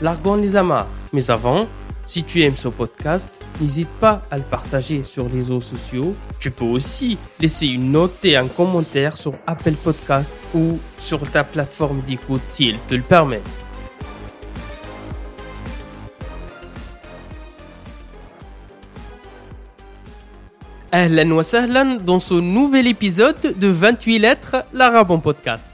largons les amarres. Mais avant, si tu aimes ce podcast, n'hésite pas à le partager sur les réseaux sociaux. Tu peux aussi laisser une note et un commentaire sur Apple Podcast ou sur ta plateforme d'écoute si elle te le permet. Ahlan wa sahlan dans ce nouvel épisode de 28 lettres, l'arabe podcast.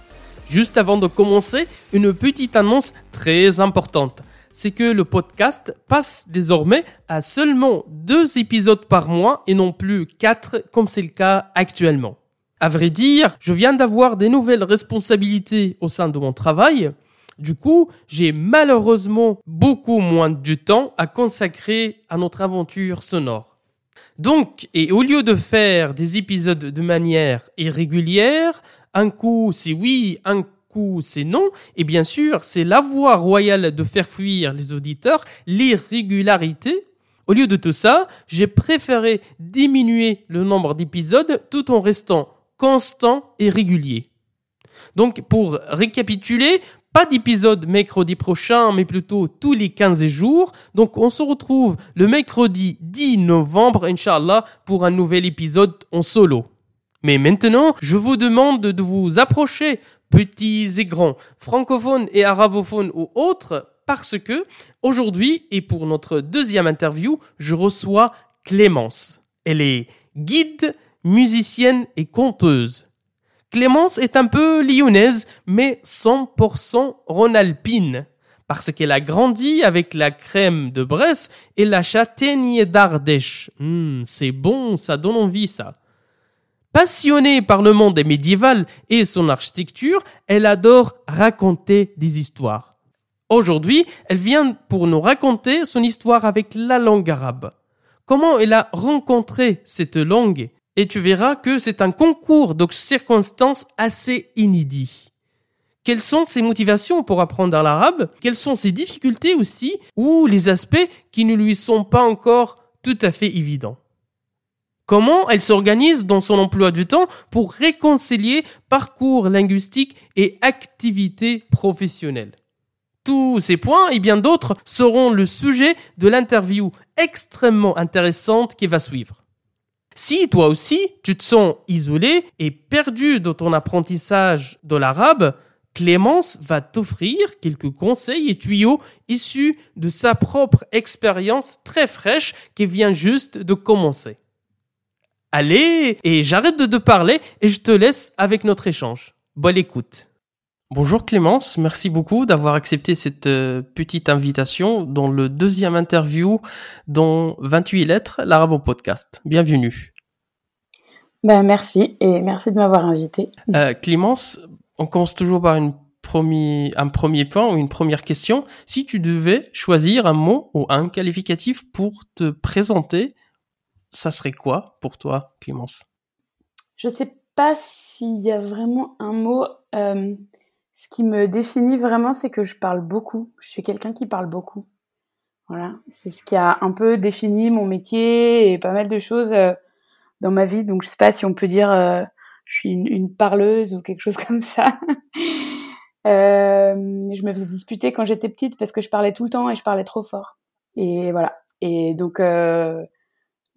Juste avant de commencer, une petite annonce très importante. C'est que le podcast passe désormais à seulement deux épisodes par mois et non plus quatre comme c'est le cas actuellement. À vrai dire, je viens d'avoir des nouvelles responsabilités au sein de mon travail. Du coup, j'ai malheureusement beaucoup moins de temps à consacrer à notre aventure sonore. Donc, et au lieu de faire des épisodes de manière irrégulière, un coup c'est oui, un coup c'est non. Et bien sûr, c'est la voie royale de faire fuir les auditeurs, l'irrégularité. Au lieu de tout ça, j'ai préféré diminuer le nombre d'épisodes tout en restant constant et régulier. Donc, pour récapituler, pas d'épisode mercredi prochain, mais plutôt tous les 15 jours. Donc, on se retrouve le mercredi 10 novembre, Inch'Allah, pour un nouvel épisode en solo. Mais maintenant, je vous demande de vous approcher, petits et grands, francophones et arabophones ou autres, parce que aujourd'hui, et pour notre deuxième interview, je reçois Clémence. Elle est guide, musicienne et conteuse. Clémence est un peu lyonnaise, mais 100% ronalpine, parce qu'elle a grandi avec la crème de Bresse et la châtaigne d'Ardèche. Hmm, c'est bon, ça donne envie ça. Passionnée par le monde médiéval et son architecture, elle adore raconter des histoires. Aujourd'hui, elle vient pour nous raconter son histoire avec la langue arabe. Comment elle a rencontré cette langue? Et tu verras que c'est un concours de circonstances assez inédit. Quelles sont ses motivations pour apprendre l'arabe? Quelles sont ses difficultés aussi? Ou les aspects qui ne lui sont pas encore tout à fait évidents? Comment elle s'organise dans son emploi du temps pour réconcilier parcours linguistique et activité professionnelle? Tous ces points et bien d'autres seront le sujet de l'interview extrêmement intéressante qui va suivre. Si toi aussi tu te sens isolé et perdu dans ton apprentissage de l'arabe, Clémence va t'offrir quelques conseils et tuyaux issus de sa propre expérience très fraîche qui vient juste de commencer. Allez, et j'arrête de te parler et je te laisse avec notre échange. Bonne écoute. Bonjour Clémence, merci beaucoup d'avoir accepté cette euh, petite invitation dans le deuxième interview dans 28 lettres, l'Arabon Podcast. Bienvenue. Ben, merci et merci de m'avoir invité. Euh, Clémence, on commence toujours par une premier, un premier point ou une première question. Si tu devais choisir un mot ou un qualificatif pour te présenter, ça serait quoi pour toi, Clémence? Je sais pas s'il y a vraiment un mot. Euh, ce qui me définit vraiment, c'est que je parle beaucoup. Je suis quelqu'un qui parle beaucoup. Voilà, c'est ce qui a un peu défini mon métier et pas mal de choses euh, dans ma vie. Donc je sais pas si on peut dire euh, je suis une, une, parleuse ou quelque chose comme ça. je me faisais disputer quand j'étais petite parce que je parlais tout le temps et je parlais trop fort. Et voilà. Et donc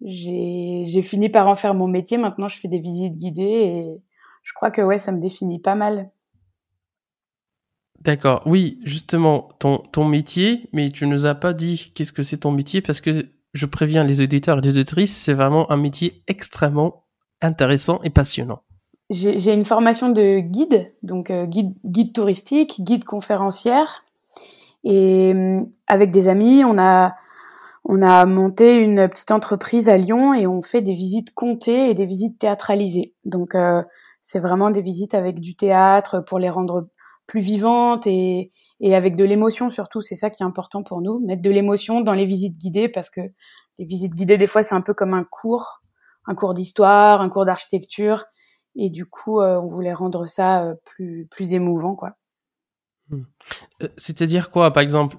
j'ai fini par en faire mon métier. Maintenant, je fais des visites guidées et je crois que ouais, ça me définit pas mal. D'accord. Oui, justement, ton, ton métier, mais tu nous as pas dit qu'est-ce que c'est ton métier parce que je préviens les auditeurs et les auditrices, c'est vraiment un métier extrêmement intéressant et passionnant. J'ai une formation de guide, donc euh, guide, guide touristique, guide conférencière. Et euh, avec des amis, on a on a monté une petite entreprise à Lyon et on fait des visites comptées et des visites théâtralisées. Donc euh, c'est vraiment des visites avec du théâtre pour les rendre plus vivantes et, et avec de l'émotion surtout. C'est ça qui est important pour nous, mettre de l'émotion dans les visites guidées parce que les visites guidées, des fois, c'est un peu comme un cours, un cours d'histoire, un cours d'architecture. Et du coup, euh, on voulait rendre ça euh, plus, plus émouvant, quoi. Hmm. Euh, c'est-à-dire quoi, par exemple,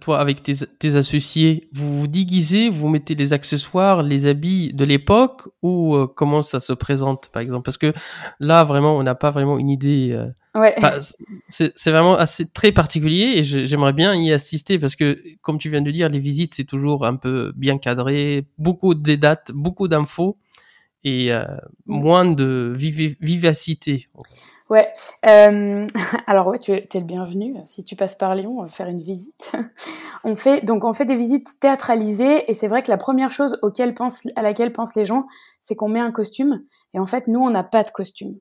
toi avec tes, tes, associés, vous vous déguisez, vous mettez les accessoires, les habits de l'époque, ou comment ça se présente, par exemple? Parce que là, vraiment, on n'a pas vraiment une idée. ouais. c'est vraiment assez très particulier et j'aimerais bien y assister parce que, comme tu viens de dire, les visites c'est toujours un peu bien cadré, beaucoup de dates, beaucoup d'infos et euh, moins de vivacité. Ouais. Euh, alors ouais, tu es, le bienvenu. Si tu passes par Lyon, on va faire une visite. on fait donc on fait des visites théâtralisées et c'est vrai que la première chose à laquelle pensent les gens, c'est qu'on met un costume. Et en fait, nous, on n'a pas de costume.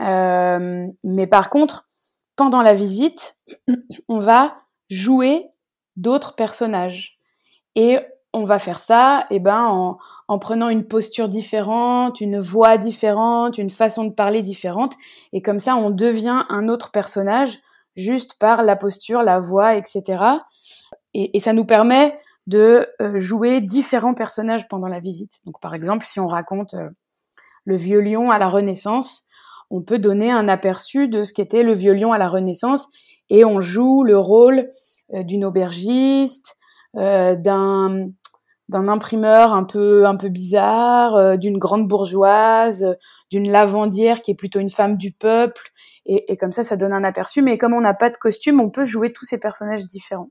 Euh, mais par contre, pendant la visite, on va jouer d'autres personnages on va faire ça et eh ben en, en, prenant une posture différente, une voix différente, une façon de parler différente et comme ça on devient un autre personnage juste par la posture, la voix, etc. Et, ça nous permet de euh, jouer différents personnages pendant la visite. Donc par exemple si on raconte euh, le vieux lion à la Renaissance, on peut donner un aperçu de ce qu'était le vieux lion à la Renaissance et on joue le rôle euh, d'une aubergiste, d'un d'un imprimeur un peu un peu bizarre, euh, d'une grande bourgeoise, d'une lavandière qui est plutôt une femme du peuple, et, et comme ça, ça donne un aperçu. Mais comme on n'a pas de costume, on peut jouer tous ces personnages différents.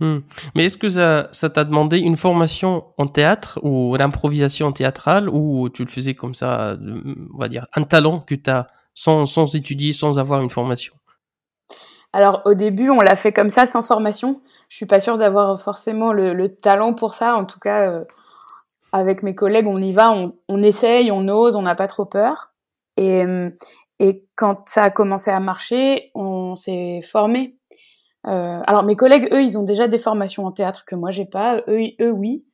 Hmm. Mais est-ce que ça, ça t'a demandé une formation en théâtre ou l'improvisation théâtrale ou tu le faisais comme ça, on va dire, un talent que tu as sans, sans étudier, sans avoir une formation? Alors au début, on l'a fait comme ça, sans formation. Je suis pas sûre d'avoir forcément le, talent pour ça. En tout cas, euh, avec mes collègues, on y va, on, on essaye, on ose, on n'a pas trop peur. Et, euh, et quand ça a commencé à marcher, on s'est formé. Euh, alors mes collègues, eux, ils ont déjà des formations en théâtre que moi j'ai pas. Eux, eux oui.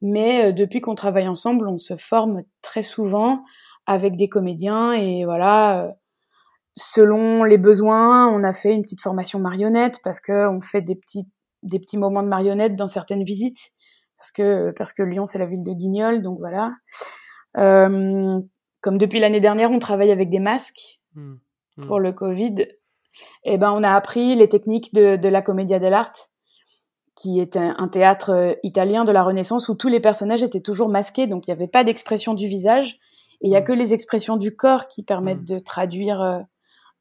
Mais euh, depuis qu'on travaille ensemble, on se forme très souvent avec des comédiens et voilà selon les besoins, on a fait une petite formation marionnette parce que on fait des petits des petits moments de marionnette dans certaines visites parce que parce que Lyon c'est la ville de Guignol donc voilà. Euh, comme depuis l'année dernière, on travaille avec des masques mmh, mmh. pour le Covid. Et eh ben on a appris les techniques de, de la Commedia dell'arte qui est un, théâtre euh, italien de la Renaissance où tous les personnages étaient toujours masqués, donc il n'y avait pas d'expression du visage, et il n'y a mmh. que les expressions du corps qui permettent de traduire euh,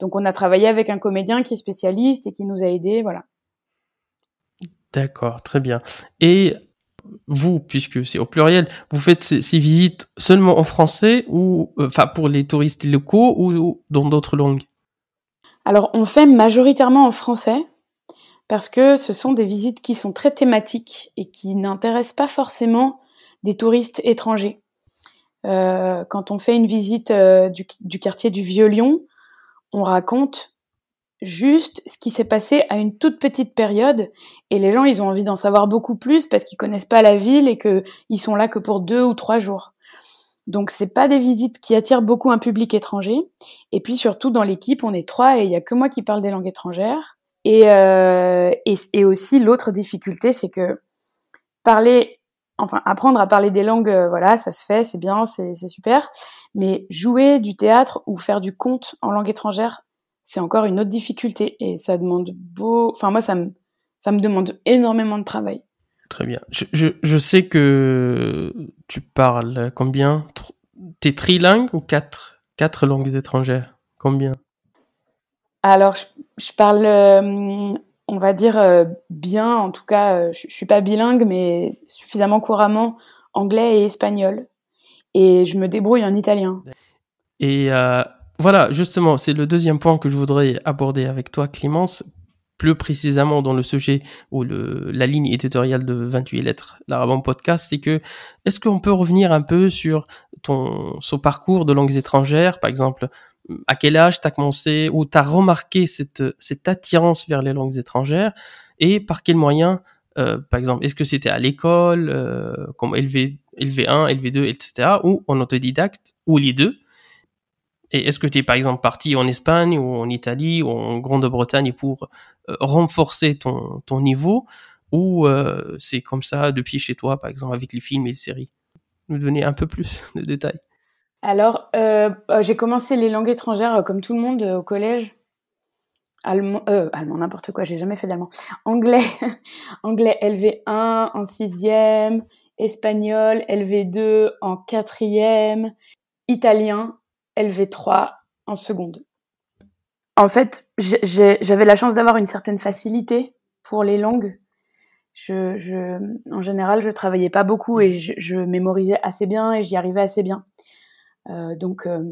donc on a travaillé avec un comédien qui est spécialiste et qui nous a aidés, voilà. D'accord, très bien. Et vous, puisque c'est au pluriel, vous faites ces, visites seulement en français ou, euh, enfin, pour les touristes locaux ou, dans d'autres langues? Alors, on fait majoritairement en français parce que ce sont des visites qui sont très thématiques et qui n'intéressent pas forcément des touristes étrangers. Euh, quand on fait une visite euh, du, du, quartier du Vieux-Lyon, on raconte juste ce qui s'est passé à une toute petite période. Et les gens ils ont envie d'en savoir beaucoup plus parce qu'ils connaissent pas la ville et que ils sont là que pour deux ou trois jours. Donc c'est pas des visites qui attirent beaucoup un public étranger. Et puis surtout dans l'équipe on est trois et il y a que moi qui parle des langues étrangères. Et euh, et, et aussi l'autre difficulté c'est que parler enfin apprendre à parler des langues euh, voilà ça se fait c'est bien c'est super mais jouer du théâtre ou faire du conte en langue étrangère, c'est encore une autre difficulté et ça demande beau. Enfin, moi, ça me, ça me demande énormément de travail. Très bien. Je, je, je sais que tu parles combien? T'es trilingue ou quatre, quatre langues étrangères? Combien? Alors, je, je parle, euh, on va dire, euh, bien. En tout cas, euh, je, je suis pas bilingue, mais suffisamment couramment anglais et espagnol et je me débrouille en italien. Et euh, voilà, justement, c'est le deuxième point que je voudrais aborder avec toi, Clémence, plus précisément dans le sujet ou la ligne éditoriale de 28 lettres, l'Arabon Podcast, c'est que est-ce qu'on peut revenir un peu sur ton parcours de langues étrangères, par exemple, à quel âge tu as commencé ou tu as remarqué cette, cette attirance vers les langues étrangères et par quels moyens euh, par exemple, est-ce que c'était à l'école, euh, comme LV, LV1, LV2, etc., ou en autodidacte, ou les deux? Et est-ce que tu es par exemple parti en Espagne ou en Italie ou en Grande-Bretagne pour euh, renforcer ton, ton niveau ou euh, c'est comme ça depuis chez toi, par exemple avec les films et les séries? Nous donner un peu plus de détails. Alors, euh, j'ai commencé les langues étrangères comme tout le monde au collège. Allemand, n'importe quoi, j'ai jamais fait d'allemand. Anglais, anglais LV1 en sixième, espagnol LV2 en quatrième, italien LV3 en seconde. En fait, j'avais la chance d'avoir une certaine facilité pour les langues. En général, je travaillais pas beaucoup et je, mémorisais assez bien et j'y arrivais assez bien. Euh, donc, euh,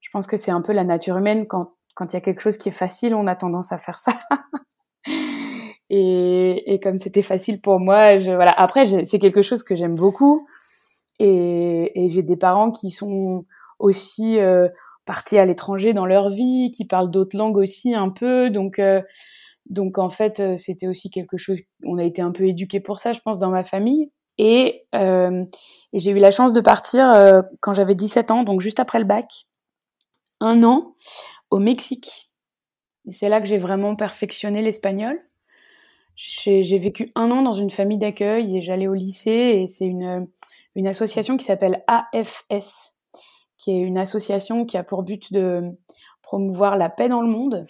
je pense que c'est un peu la nature humaine. Quand il y a quelque chose qui est facile, on a tendance à faire ça. et, comme c'était facile pour moi, voilà. Après, c'est quelque chose que j'aime beaucoup. Et, j'ai des parents qui sont aussi euh, partis à l'étranger dans leur vie, qui parlent d'autres langues aussi un peu. Donc, en fait, c'était aussi quelque chose. On a été un peu éduqués pour ça, je pense, dans ma famille. Et, euh, et j'ai eu la chance de partir euh, quand j'avais 17 ans, donc juste après le bac, un an au Mexique. Et c'est là que j'ai vraiment perfectionné l'espagnol. J'ai vécu un an dans une famille d'accueil et j'allais au lycée et c'est une, une association qui s'appelle AFS, qui est une association qui a pour but de promouvoir la paix dans le monde.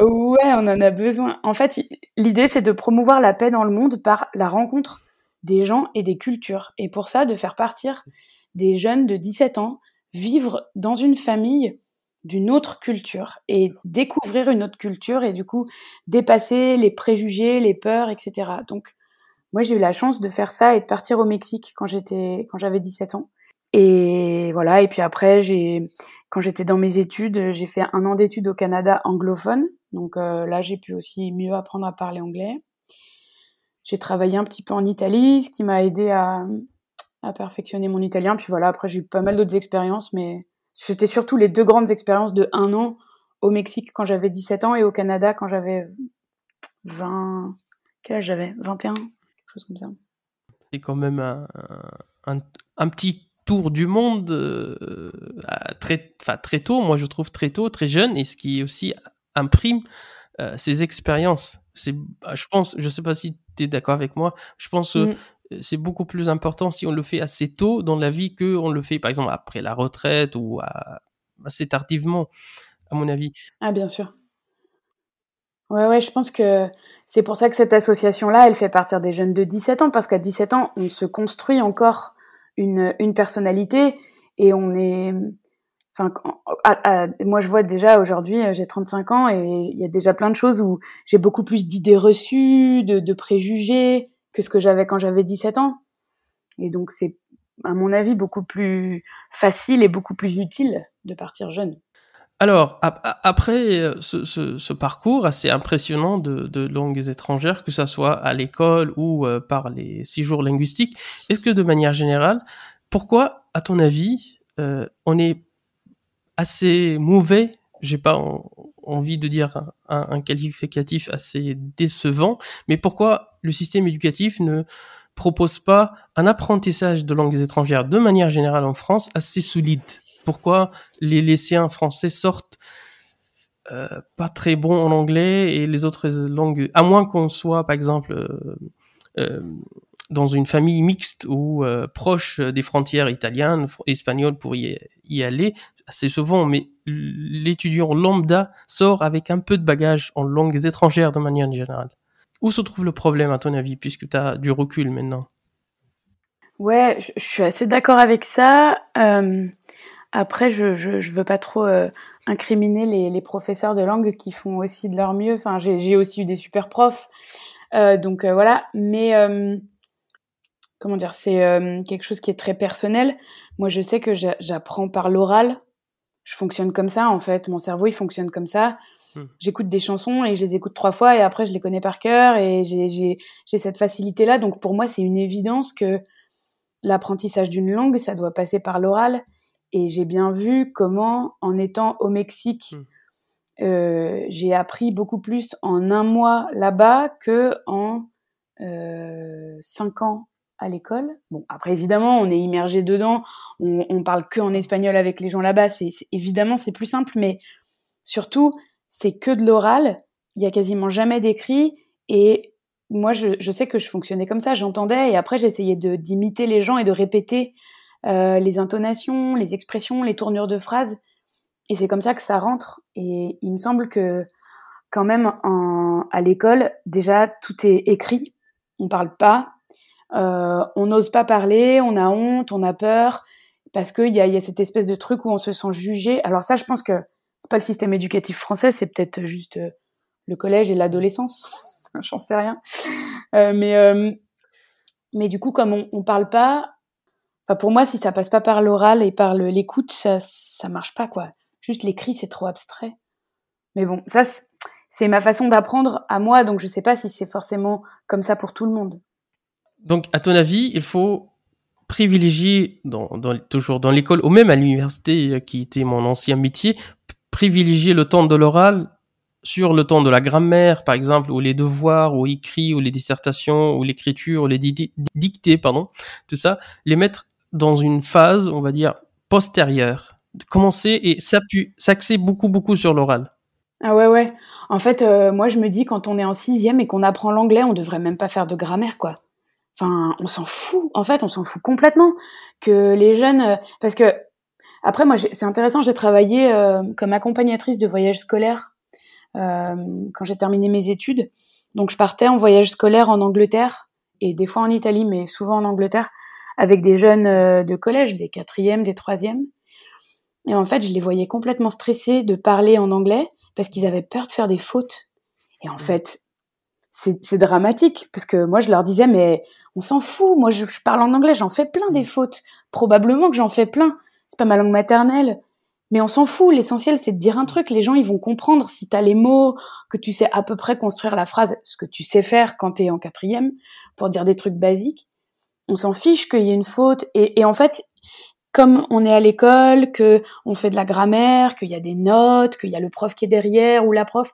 Ouais, on en a besoin. En fait, l'idée, c'est de promouvoir la paix dans le monde par la rencontre des gens et des cultures. Et pour ça, de faire partir des jeunes de 17 ans vivre dans une famille d'une autre culture et découvrir une autre culture et du coup dépasser les préjugés, les peurs, etc. Donc moi j'ai eu la chance de faire ça et de partir au Mexique quand j'étais quand j'avais 17 ans. Et voilà, et puis après quand j'étais dans mes études, j'ai fait un an d'études au Canada anglophone. Donc euh, là j'ai pu aussi mieux apprendre à parler anglais. J'ai travaillé un petit peu en Italie, ce qui m'a aidé à, perfectionner mon italien. Puis voilà, après j'ai eu pas mal d'autres expériences, mais c'était surtout les deux grandes expériences de un an au Mexique quand j'avais 17 ans et au Canada quand j'avais 20... Quel âge j'avais? 21 Quelque chose comme ça. C'est quand même un, petit tour du monde euh, très, très tôt, moi je trouve très tôt, très jeune, et ce qui aussi imprime euh, ces expériences. C'est, je pense, je sais pas si tu es d'accord avec moi, je pense que mm. Euh, c'est beaucoup plus important si on le fait assez tôt dans la vie que on le fait par exemple après la retraite ou assez tardivement, à mon avis. Ah bien sûr. Ouais, ouais, je pense que c'est pour ça que cette association-là, elle fait partir des jeunes de 17 ans, parce qu'à 17 ans, on se construit encore une, une personnalité et on est. Moi, je vois déjà aujourd'hui, euh, j'ai 35 ans et il y a déjà plein de choses où j'ai beaucoup plus d'idées reçues, de, préjugés, que ce que j'avais quand j'avais 17 ans. Et donc c'est, à mon avis, beaucoup plus facile et beaucoup plus utile de partir jeune. Alors, après euh, ce, parcours assez impressionnant de, langues étrangères, que ce soit à l'école ou euh, par les six jours linguistiques, est-ce que de manière générale, pourquoi, à ton avis, on est assez mauvais, j'ai pas envie de dire un, qualificatif assez décevant, mais pourquoi le système éducatif ne propose pas un apprentissage de langues étrangères de manière générale en France assez solide? Pourquoi les lycéens français sortent euh, pas très bons en anglais et les autres langues, à moins qu'on soit par exemple euh, euh, dans une famille mixte ou proche des frontières italiennes, espagnoles pour y, aller assez souvent, mais l'étudiant lambda sort avec un peu de bagage en langues étrangères de manière générale. Où se trouve le problème à ton avis, puisque tu as du recul maintenant? Ouais, je, suis assez d'accord avec ça. Euh, après, je, je, veux pas trop euh, incriminer les, professeurs de langue qui font aussi de leur mieux. Enfin, j'ai aussi eu des super profs, euh, donc voilà. Mais comment dire, c'est quelque chose qui est très personnel. Moi, je sais que j'apprends par l'oral je fonctionne comme ça en fait. Mon cerveau il fonctionne comme ça. Hmm. J'écoute des chansons et je les écoute trois fois et après je les connais par cœur et j'ai cette facilité là. Donc pour moi c'est une évidence que l'apprentissage d'une langue ça doit passer par l'oral. Et j'ai bien vu comment en étant au Mexique hmm. euh, j'ai appris beaucoup plus en un mois là-bas que en euh, cinq ans à l'école. Bon, après évidemment, on est immergé dedans, on, parle que en espagnol avec les gens là-bas. C'est évidemment c'est plus simple, mais surtout c'est que de l'oral. Il y a quasiment jamais d'écrit et moi je, sais que je fonctionnais comme ça. J'entendais et après j'essayais de d'imiter les gens et de répéter euh, les intonations, les expressions, les tournures de phrases. Et c'est comme ça que ça rentre. Et il me semble que quand même à l'école, déjà tout est écrit. On parle pas, on n'ose pas parler, on a honte, on a peur parce qu'il y a, y a cette espèce de truc où on se sent jugé. Alors ça, je pense que c'est pas le système éducatif français, c'est peut-être juste euh, le collège et l'adolescence. J'en sais rien. Euh, mais euh, mais du coup, comme on, on parle pas, pour moi, si ça passe pas par l'oral et par l'écoute, ça ça marche pas quoi. Juste l'écrit, c'est trop abstrait. Mais bon, ça c'est ma façon d'apprendre à moi, donc je sais pas si c'est forcément comme ça pour tout le monde. Donc, à ton avis, il faut privilégier, toujours dans l'école, ou même à l'université, euh, qui était mon ancien métier, privilégier le temps de l'oral sur le temps de la grammaire, par exemple, ou les devoirs, ou écrits, ou les dissertations, ou l'écriture, ou les di dictées, pardon, tout ça, les mettre dans une phase, on va dire, postérieure. Commencer et s'axer beaucoup, beaucoup sur l'oral. Ah ouais, ouais. En fait, euh, moi, je me dis, quand on est en sixième et qu'on apprend l'anglais, on devrait même pas faire de grammaire, quoi. Enfin, on s'en fout. En fait, on s'en fout complètement que les jeunes, euh, parce que après, moi, c'est intéressant. J'ai travaillé euh, comme accompagnatrice de voyage scolaire euh, quand j'ai terminé mes études. Donc, je partais en voyage scolaire en Angleterre et des fois en Italie, mais souvent en Angleterre, avec des jeunes euh, de collège, des quatrièmes, des troisièmes. Et en fait, je les voyais complètement stressés de parler en anglais parce qu'ils avaient peur de faire des fautes. Et en mmh. fait, c'est dramatique parce que moi je leur disais mais on s'en fout moi je, je, parle en anglais j'en fais plein des mm. fautes. Probablement que j'en fais plein. C'est pas ma langue maternelle. Mais on s'en fout l'essentiel c'est de dire un truc. Les gens ils vont comprendre. Si t'as les mots que tu sais à peu près construire la phrase ce que tu sais faire quand t'es en quatrième pour dire des trucs basiques on s'en fiche qu'il y ait une faute. Et, et en fait comme on est à l'école, que on fait de la grammaire, qu'il y a des notes, qu'il y a le prof qui est derrière ou la prof,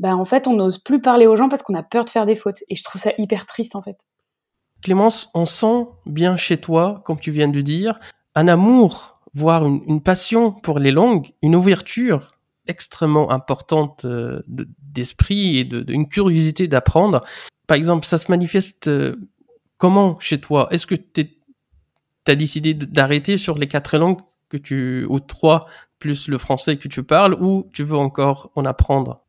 ben en fait on n'ose plus parler aux gens parce qu'on a peur de faire des fautes et je trouve ça hyper triste en fait. Clémence, on sent bien chez toi, comme tu viens de dire, un amour, voire une, passion pour les langues, une ouverture extrêmement importante euh, d'esprit et de, une curiosité d'apprendre. Par exemple, ça se manifeste euh, comment chez toi? Est-ce que tu as décidé d'arrêter sur les quatre langues que tu ou trois plus le français que tu parles ou tu veux encore en apprendre?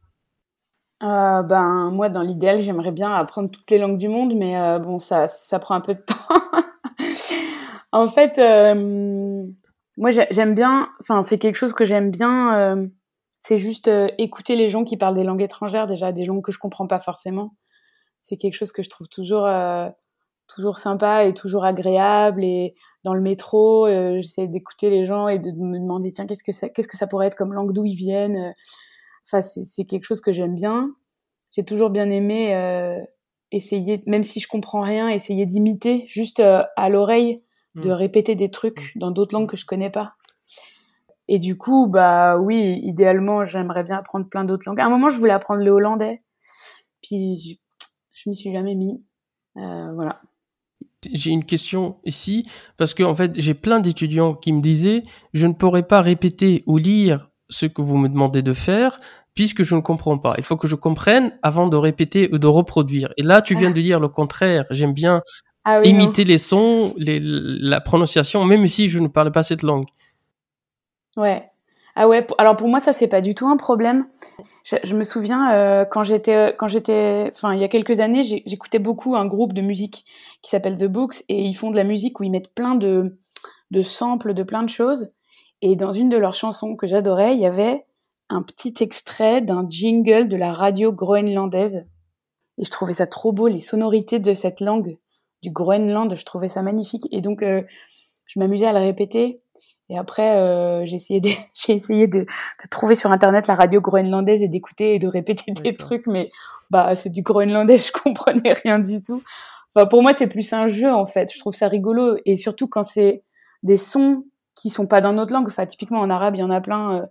Euh, ben moi dans l'idéal j'aimerais bien apprendre toutes les langues du monde mais euh, bon ça ça prend un peu de temps. En fait euh, moi j'aime bien enfin c'est quelque chose que j'aime bien c'est juste écouter les gens qui parlent des langues étrangères déjà des langues que je comprends pas forcément. C'est quelque chose que je trouve toujours toujours sympa et toujours agréable. Et dans le métro j'essaie d'écouter les gens et de me demander tiens qu'est-ce que ça qu'est-ce que ça pourrait être comme langue d'où ils viennent Enfin, c'est quelque chose que j'aime bien. J'ai toujours bien aimé euh, essayer, même si je comprends rien, essayer d'imiter juste euh, à l'oreille, de mm. répéter des trucs mm. dans d'autres langues que je connais pas. Et du coup, bah oui, idéalement, j'aimerais bien apprendre plein d'autres langues. À un moment, je voulais apprendre le hollandais, puis je, je m'y suis jamais mis. Euh, voilà. J'ai une question ici parce que en fait, j'ai plein d'étudiants qui me disaient je ne pourrais pas répéter ou lire ce que vous me demandez de faire puisque je ne comprends pas. Il faut que je comprenne avant de répéter ou de reproduire. Et là, tu viens de dire le contraire. J'aime bien ah imiter les sons, les, la prononciation, même si je ne parle pas cette langue. Ouais. Ah ouais. Alors pour moi, ça c'est pas du tout un problème. Je, je me souviens euh, quand j'étais, quand j'étais, enfin il y a quelques années, j'écoutais beaucoup un groupe de musique qui s'appelle The Books et ils font de la musique où ils mettent plein de de samples de plein de choses. Et dans une de leurs chansons que j'adorais, il y avait un petit extrait d'un jingle de la radio groenlandaise. Et je trouvais ça trop beau, les sonorités de cette langue du Groenland, je trouvais ça magnifique. Et donc, euh, je m'amusais à le répéter. Et après, euh, j'ai essayé, de, j'ai essayé de, de, trouver sur Internet la radio groenlandaise et d'écouter et de répéter des trucs, mais bah c'est du groenlandais, je comprenais rien du tout. Enfin, pour moi, c'est plus un jeu en fait. Je trouve ça rigolo et surtout quand c'est des sons qui sont pas dans notre langue. Enfin, typiquement en arabe, il y en a plein. Euh,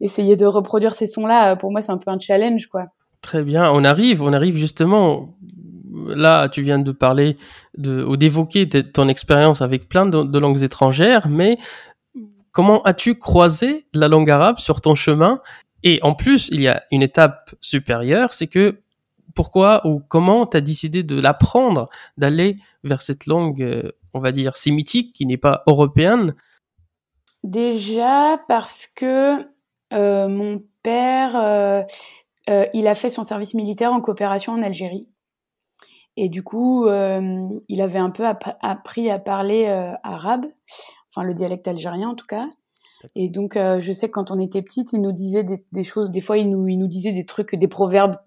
essayer de reproduire ces sons-là, euh, pour moi, c'est un peu un challenge, quoi. Très bien. On arrive, on arrive justement là, tu viens de parler de, ou d'évoquer ton expérience avec plein de, langues étrangères, mais comment as-tu croisé la langue arabe sur ton chemin? Et en plus, il y a une étape supérieure, c'est que pourquoi ou comment tu as décidé de l'apprendre, d'aller vers cette langue, euh, on va dire, sémitique, qui n'est pas européenne Déjà parce que euh, mon père, euh, il a fait son service militaire en coopération en Algérie. Et du coup, il avait un peu appris à parler arabe, enfin le dialecte algérien en tout cas. Et donc, je sais que quand on était petite, il nous disait des, choses, des fois, il nous, il nous disait des trucs, des proverbes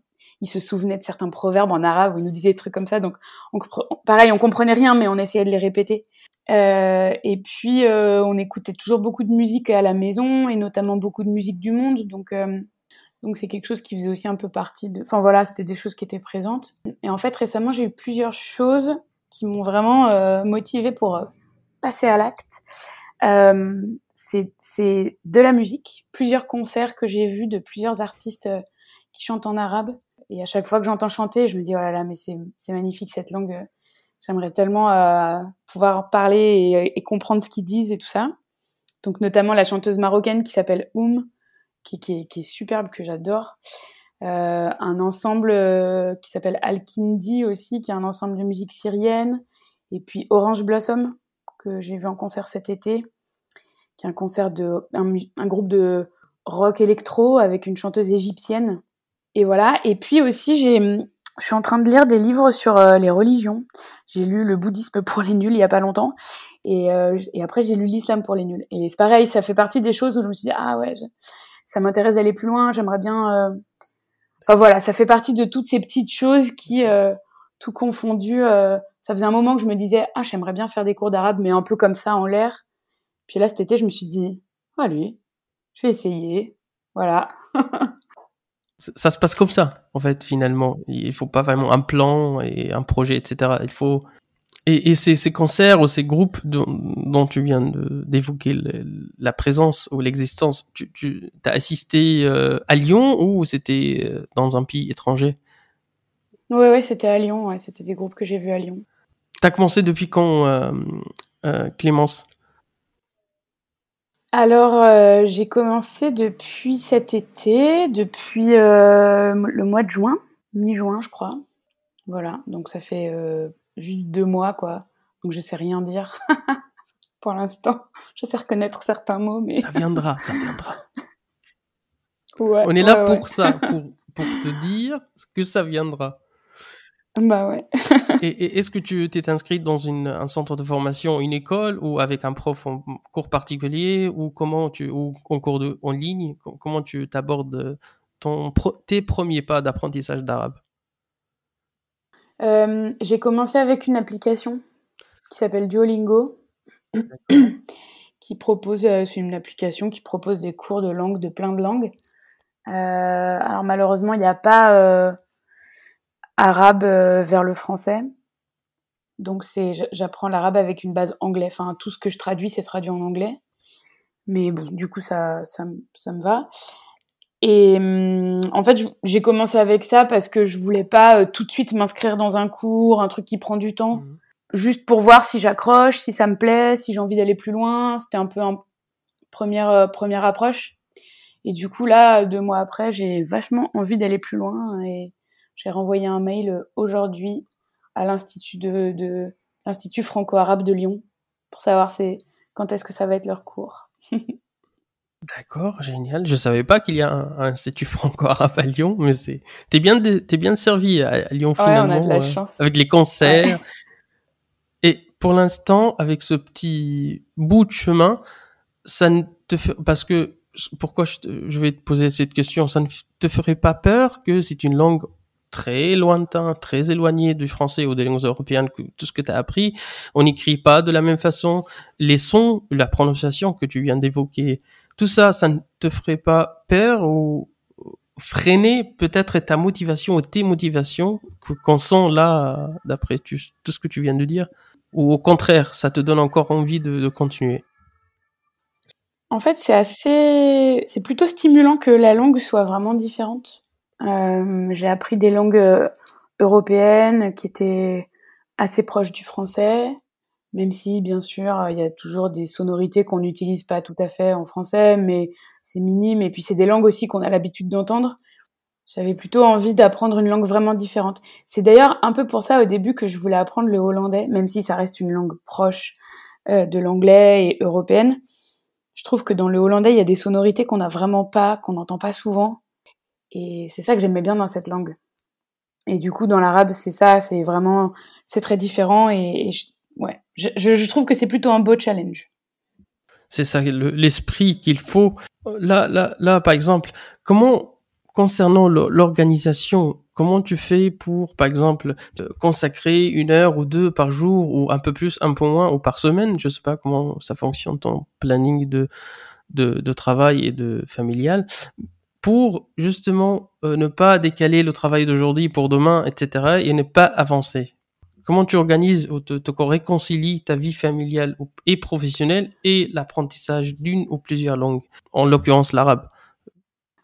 il se souvenait de certains proverbes en arabe où il nous disait des trucs comme ça. Donc, on, pareil, on comprenait rien, mais on essayait de les répéter. Euh, et puis, euh, on écoutait toujours beaucoup de musique à la maison, et notamment beaucoup de musique du monde. Donc, euh, donc c'est quelque chose qui faisait aussi un peu partie de. Enfin voilà, c'était des choses qui étaient présentes. Et en fait, récemment, j'ai eu plusieurs choses qui m'ont vraiment motivée pour passer à l'acte. c'est de la musique, plusieurs concerts que j'ai vus de plusieurs artistes qui chantent en arabe. Et à chaque fois que j'entends chanter, je me dis, oh là là, mais c'est magnifique cette langue. J'aimerais tellement euh, pouvoir parler et, comprendre ce qu'ils disent et tout ça. Donc notamment la chanteuse marocaine qui s'appelle Oum, qui, est, superbe, que j'adore. Euh, un ensemble euh, qui s'appelle Al-Kindi aussi, qui est un ensemble de musique syrienne. Et puis Orange Blossom, que j'ai vu en concert cet été, qui est un concert de un groupe de rock électro avec une chanteuse égyptienne et voilà. Et puis aussi, j'ai, je suis en train de lire des livres sur euh, les religions. J'ai lu le bouddhisme pour les nuls il y a pas longtemps. Et, euh, et après, j'ai lu l'islam pour les nuls. Et c'est pareil, ça fait partie des choses où je me suis dit, ah ouais, ça m'intéresse d'aller plus loin, j'aimerais bien... Euh... Enfin voilà, ça fait partie de toutes ces petites choses qui, tout confondu, ça faisait un moment que je me disais, ah j'aimerais bien faire des cours d'arabe, mais un peu comme ça, en l'air. Puis là, cet été, je me suis dit, allez, je vais essayer. Voilà. ça se passe comme ça, en fait, finalement. Il faut pas vraiment un plan et un projet, etc. Il faut et, et ces, ces, concerts ou ces groupes dont, dont tu viens d'évoquer la présence ou l'existence, tu, tu as assisté euh, à Lyon ou c'était euh, dans un pays étranger? Oui, ouais, c'était à Lyon. Ouais, c'était des groupes que j'ai vus à Lyon. T'as commencé depuis quand, euh, Clémence? Alors, euh, j'ai commencé depuis cet été, depuis euh, le mois de juin, mi-juin, je crois. Voilà, donc ça fait euh, juste deux mois, quoi. Donc je sais rien dire pour l'instant. Je sais reconnaître certains mots, mais ça viendra, ça viendra. On est là pour ça, pour, pour te dire que ça viendra. Bah ouais. et, est-ce que tu t'es inscrite dans une, un centre de formation, une école ou avec un prof en cours particulier ou comment tu ou en cours de, en ligne? Comment tu t'abordes ton tes premiers pas d'apprentissage d'arabe? Euh, J'ai commencé avec une application qui s'appelle Duolingo qui propose euh, c'est une application qui propose des cours de langue de plein de langues. Euh, alors malheureusement il n'y a pas arabe euh, vers le français. Donc c'est, j'apprends l'arabe avec une base anglais. Enfin, tout ce que je traduis, c'est traduit en anglais. Mais bon, du coup, ça, ça, ça me va. Et hum, en fait, j'ai commencé avec ça parce que je voulais pas euh, tout de suite m'inscrire dans un cours, un truc qui prend du temps, mmh. juste pour voir si j'accroche, si ça me plaît, si j'ai envie d'aller plus loin. C'était un peu une première euh, première approche. Et du coup là, deux mois après, j'ai vachement envie d'aller plus loin et j'ai renvoyé un mail euh, aujourd'hui à l'Institut de, l'Institut franco-arabe de Lyon pour savoir c'est quand est-ce que ça va être leur cours. D'accord, génial. Je savais pas qu'il y a un, institut franco-arabe à Lyon, mais c'est t'es bien t'es bien servi à, Lyon finalement. Ouais, on a de la chance. Avec les concerts. Et pour l'instant, avec ce petit bout de chemin, ça ne te fait parce que pourquoi je, je vais te poser cette question, ça ne te ferait pas peur que c'est une langue très lointain, très éloigné du français ou des langues européennes, tout ce que tu as appris, on n'écrit pas de la même façon. Les sons, la prononciation que tu viens d'évoquer, tout ça, ça ne te ferait pas peur ou freiner peut-être ta motivation ou tes motivations qu'on sent là, d'après tout ce que tu viens de dire? Ou au contraire, ça te donne encore envie de, de continuer? En fait, c'est assez... C'est plutôt stimulant que la langue soit vraiment différente. Euh, j'ai appris des langues euh, européenne qui était assez proche du français, même si bien sûr il y a toujours des sonorités qu'on n'utilise pas tout à fait en français, mais c'est minime. Et puis c'est des langues aussi qu'on a l'habitude d'entendre. J'avais plutôt envie d'apprendre une langue vraiment différente. C'est d'ailleurs un peu pour ça au début que je voulais apprendre le hollandais, même si ça reste une langue proche euh, de l'anglais et européenne. Je trouve que dans le hollandais, il y a des sonorités qu'on n'a vraiment pas, qu'on n'entend pas souvent. Et c'est ça que j'aimais bien dans cette langue. Et du coup, dans l'arabe, c'est ça, c'est vraiment, c'est très différent. Et, je, ouais, je, trouve que c'est plutôt un beau challenge. C'est ça, l'esprit qu'il faut. Là, là, là, par exemple, comment, concernant l'organisation, comment tu fais pour, par exemple, consacrer une heure ou deux par jour ou un peu plus, un peu moins ou par semaine Je sais pas comment ça fonctionne ton planning de, de travail et de familial pour justement euh, ne pas décaler le travail d'aujourd'hui pour demain, etc. et ne pas avancer. Comment tu organises ou te, réconcilies ta vie familiale et professionnelle et l'apprentissage d'une ou plusieurs langues, en l'occurrence l'arabe?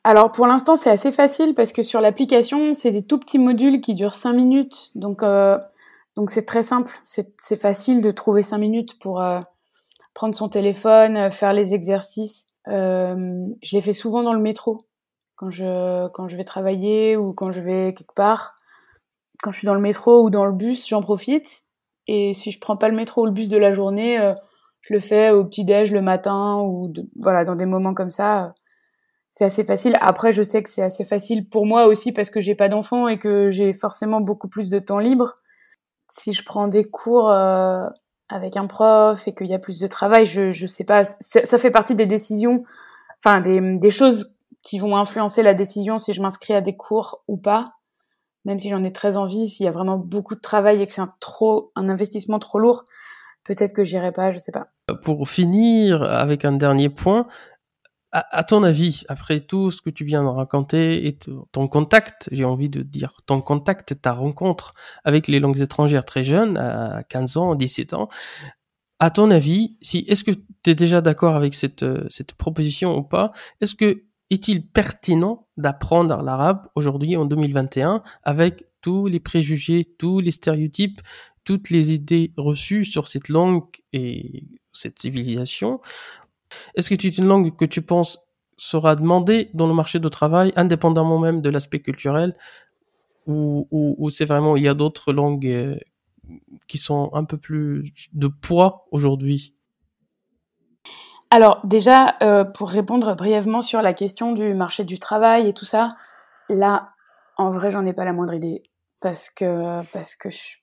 Alors pour l'instant c'est assez facile parce que sur l'application c'est des tout petits modules qui durent 5 minutes donc euh, donc c'est très simple c'est facile de trouver 5 minutes pour euh, prendre son téléphone faire les exercices je les fais souvent dans le métro quand je, quand je vais travailler ou quand je vais quelque part. Quand je suis dans le métro ou dans le bus, j'en profite. Et si je prends pas le métro ou le bus de la journée, euh, je le fais au petit-déj le matin ou voilà, dans des moments comme ça. c'est assez facile. Après, je sais que c'est assez facile pour moi aussi parce que j'ai pas d'enfants et que j'ai forcément beaucoup plus de temps libre. Si je prends des cours euh, avec un prof et qu'il y a plus de travail, je, je sais pas. Ça fait partie des décisions, enfin des, des choses qui vont influencer la décision si je m'inscris à des cours ou pas. Même si j'en ai très envie, s'il y a vraiment beaucoup de travail et que c'est un trop, un investissement trop lourd, peut-être que j'irai pas, je sais pas. Pour finir avec un dernier point, à, ton avis, après tout ce que tu viens de raconter et ton contact, j'ai envie de dire, ton contact, ta rencontre avec les langues étrangères très jeune, à 15 ans, 17 ans, à ton avis, si, est-ce que tu es déjà d'accord avec cette, cette proposition ou pas? Est-ce que est-il pertinent d'apprendre l'arabe aujourd'hui en 2021 avec tous les préjugés, tous les stéréotypes, toutes les idées reçues sur cette langue et cette civilisation? Est-ce que c'est une langue que tu penses sera demandée dans le marché du travail, indépendamment même de l'aspect culturel, ou, ou, c'est vraiment il y a d'autres langues euh, qui sont un peu plus de poids aujourd'hui? Alors déjà, euh, pour répondre brièvement sur la question du marché du travail et tout ça, là, en vrai, j'en ai pas la moindre idée parce que parce que je,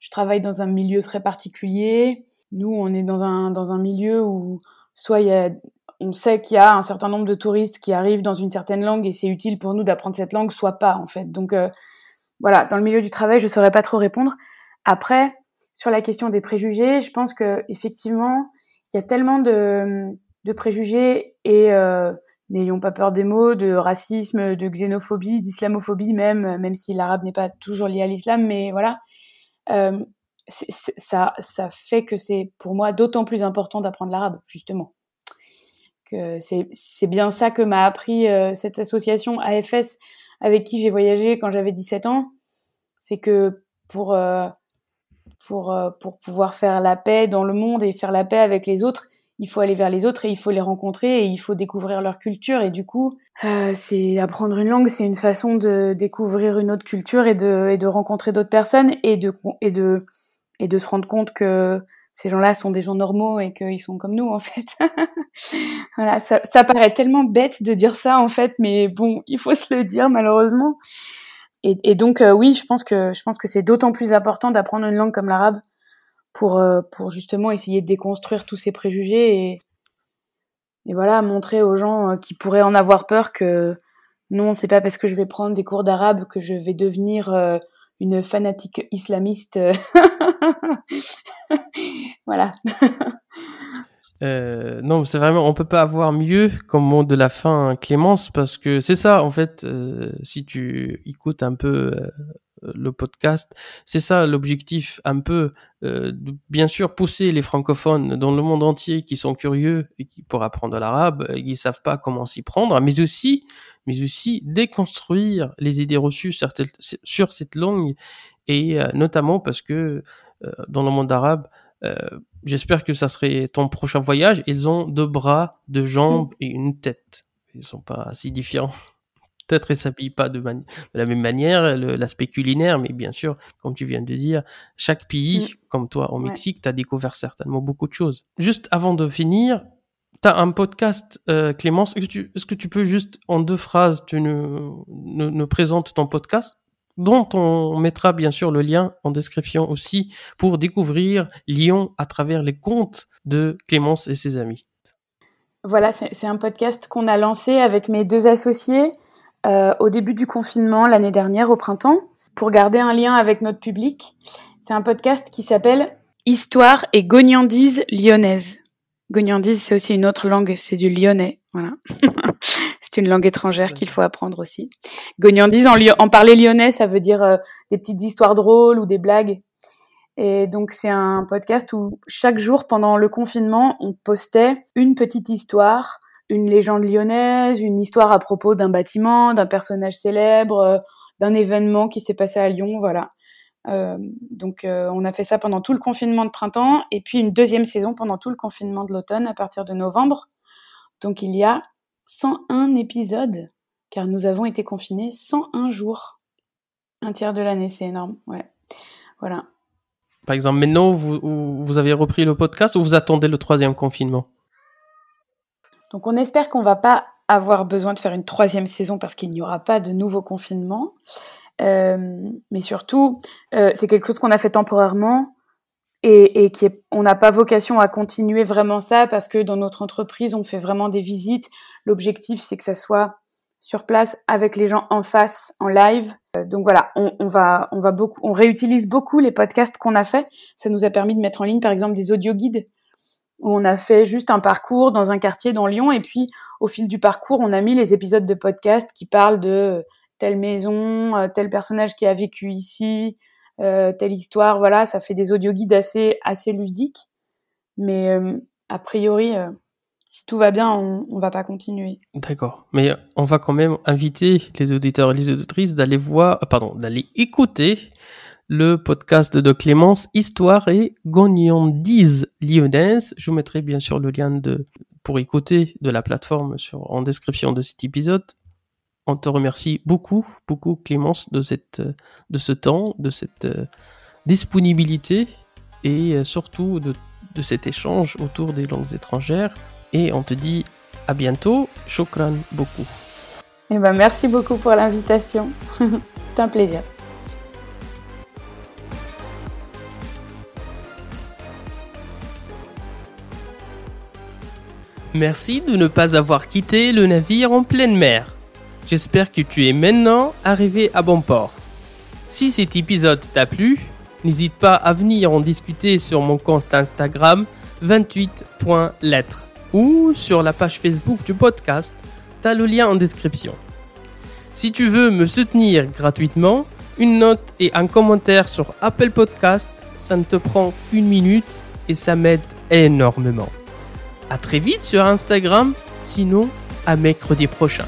je, travaille dans un milieu très particulier. Nous, on est dans un dans un milieu où soit il y a on sait qu'il y a un certain nombre de touristes qui arrivent dans une certaine langue et c'est utile pour nous d'apprendre cette langue, soit pas en fait. Donc euh, voilà, dans le milieu du travail, je saurais pas trop répondre. Après, sur la question des préjugés, je pense que effectivement, il y a tellement de, de préjugés et euh, n'ayons pas peur des mots, de racisme, de xénophobie, d'islamophobie même, même si l'arabe n'est pas toujours lié à l'islam, mais voilà. Euh, ça, ça fait que c'est pour moi d'autant plus important d'apprendre l'arabe, justement. Que c'est bien ça que m'a appris euh, cette association AFS avec qui j'ai voyagé quand j'avais 17 ans. C'est que pour euh, pour, euh, pour pouvoir faire la paix dans le monde et faire la paix avec les autres, il faut aller vers les autres et il faut les rencontrer et il faut découvrir leur culture. Et du coup, euh, c'est apprendre une langue, c'est une façon de découvrir une autre culture et de, et de rencontrer d'autres personnes et de, et, de, et de se rendre compte que ces gens-là sont des gens normaux et qu'ils sont comme nous en fait. voilà, ça, ça paraît tellement bête de dire ça en fait, mais bon, il faut se le dire malheureusement. Et, donc euh, oui, je pense que je pense que c'est d'autant plus important d'apprendre une langue comme l'arabe pour euh, pour justement essayer de déconstruire tous ces préjugés et et voilà montrer aux gens euh, qui pourraient en avoir peur que non, c'est pas parce que je vais prendre des cours d'arabe que je vais devenir une fanatique islamiste. voilà. Euh, non, c'est vraiment, on peut pas avoir mieux comme mot de la fin, Clémence, parce que c'est ça, en fait, euh, si tu écoutes un peu euh, le podcast. C'est ça l'objectif un peu, euh, bien sûr pousser les francophones dans le monde entier qui sont curieux et qui pour apprendre l'arabe, qui savent pas comment s'y prendre, mais aussi, mais aussi déconstruire les idées reçues sur cette langue et notamment parce que dans le monde arabe, j'espère que ça serait ton prochain voyage. Ils ont deux bras, deux jambes et une tête. Ils sont pas si différents. Peut-être ils s'habillent pas de, de, la même manière, l'aspect culinaire, mais bien sûr, comme tu viens de dire, chaque pays, mm. comme toi au Mexique, tu as découvert certainement beaucoup de choses. Juste avant de finir, tu as un podcast, euh, Clémence. Est-ce que, tu, est-ce que tu peux juste, en deux phrases, tu nous, nous, nous présentes ton podcast? Dont on mettra bien sûr le lien en description aussi pour découvrir Lyon à travers les contes de Clémence et ses amis. Voilà, c'est un podcast qu'on a lancé avec mes deux associés euh, au début du confinement l'année dernière, au printemps, pour garder un lien avec notre public. C'est un podcast qui s'appelle Histoire et gognandise lyonnaise. Gognandise, c'est aussi une autre langue, c'est du lyonnais. Voilà. c'est une langue étrangère qu'il faut apprendre aussi. Gognandise, en, en parler lyonnais, ça veut dire euh, des petites histoires drôles ou des blagues. Et donc c'est un podcast où chaque jour pendant le confinement, on postait une petite histoire, une légende lyonnaise, une histoire à propos d'un bâtiment, d'un personnage célèbre, euh, d'un événement qui s'est passé à Lyon, voilà. Euh, donc euh, on a fait ça pendant tout le confinement de printemps et puis une deuxième saison pendant tout le confinement de l'automne à partir de novembre. Donc il y a 101 épisodes car nous avons été confinés 101 jours. Un tiers de l'année, c'est énorme. Ouais. Voilà. Par exemple, maintenant, vous, vous avez repris le podcast ou vous attendez le troisième confinement? Donc, on espère qu'on va pas avoir besoin de faire une troisième saison parce qu'il n'y aura pas de nouveau confinement. Euh, mais surtout, euh, c'est quelque chose qu'on a fait temporairement et, et qui est, on n'a pas vocation à continuer vraiment ça parce que dans notre entreprise, on fait vraiment des visites. L'objectif, c'est que ça soit sur place avec les gens en face, en live. Euh, donc voilà, on, va, on va beaucoup, on réutilise beaucoup les podcasts qu'on a fait. Ça nous a permis de mettre en ligne, par exemple, des audio guides où on a fait juste un parcours dans un quartier dans Lyon et puis au fil du parcours, on a mis les épisodes de podcast qui parlent de telle maison, euh, tel personnage qui a vécu ici, euh, telle histoire. Voilà, ça fait des audio guides assez assez ludiques, mais a priori si tout va bien, on, on va pas continuer. D'accord. Mais on va quand même inviter les auditeurs et les auditrices d'aller voir, euh, pardon, d'aller écouter le podcast de Clémence, Histoire et Gognandise lyonnaise. Je vous mettrai bien sûr le lien de, pour écouter de la plateforme sur, en description de cet épisode. On te remercie beaucoup, beaucoup Clémence de cette, de ce temps, de cette euh, disponibilité et euh, surtout de, de cet échange autour des langues étrangères. Et on te dit à bientôt. Shukran beaucoup. Eh ben, merci beaucoup pour l'invitation. C'est un plaisir. Merci de ne pas avoir quitté le navire en pleine mer. J'espère que tu es maintenant arrivé à bon port. Si cet épisode t'a plu, n'hésite pas à venir en discuter sur mon compte Instagram 28.lettres ou sur la page Facebook du podcast. T'as le lien en description. Si tu veux me soutenir gratuitement, une note et un commentaire sur Apple Podcast, ça ne te prend qu'une minute et ça m'aide énormément. À très vite sur Instagram, sinon à mercredi prochain.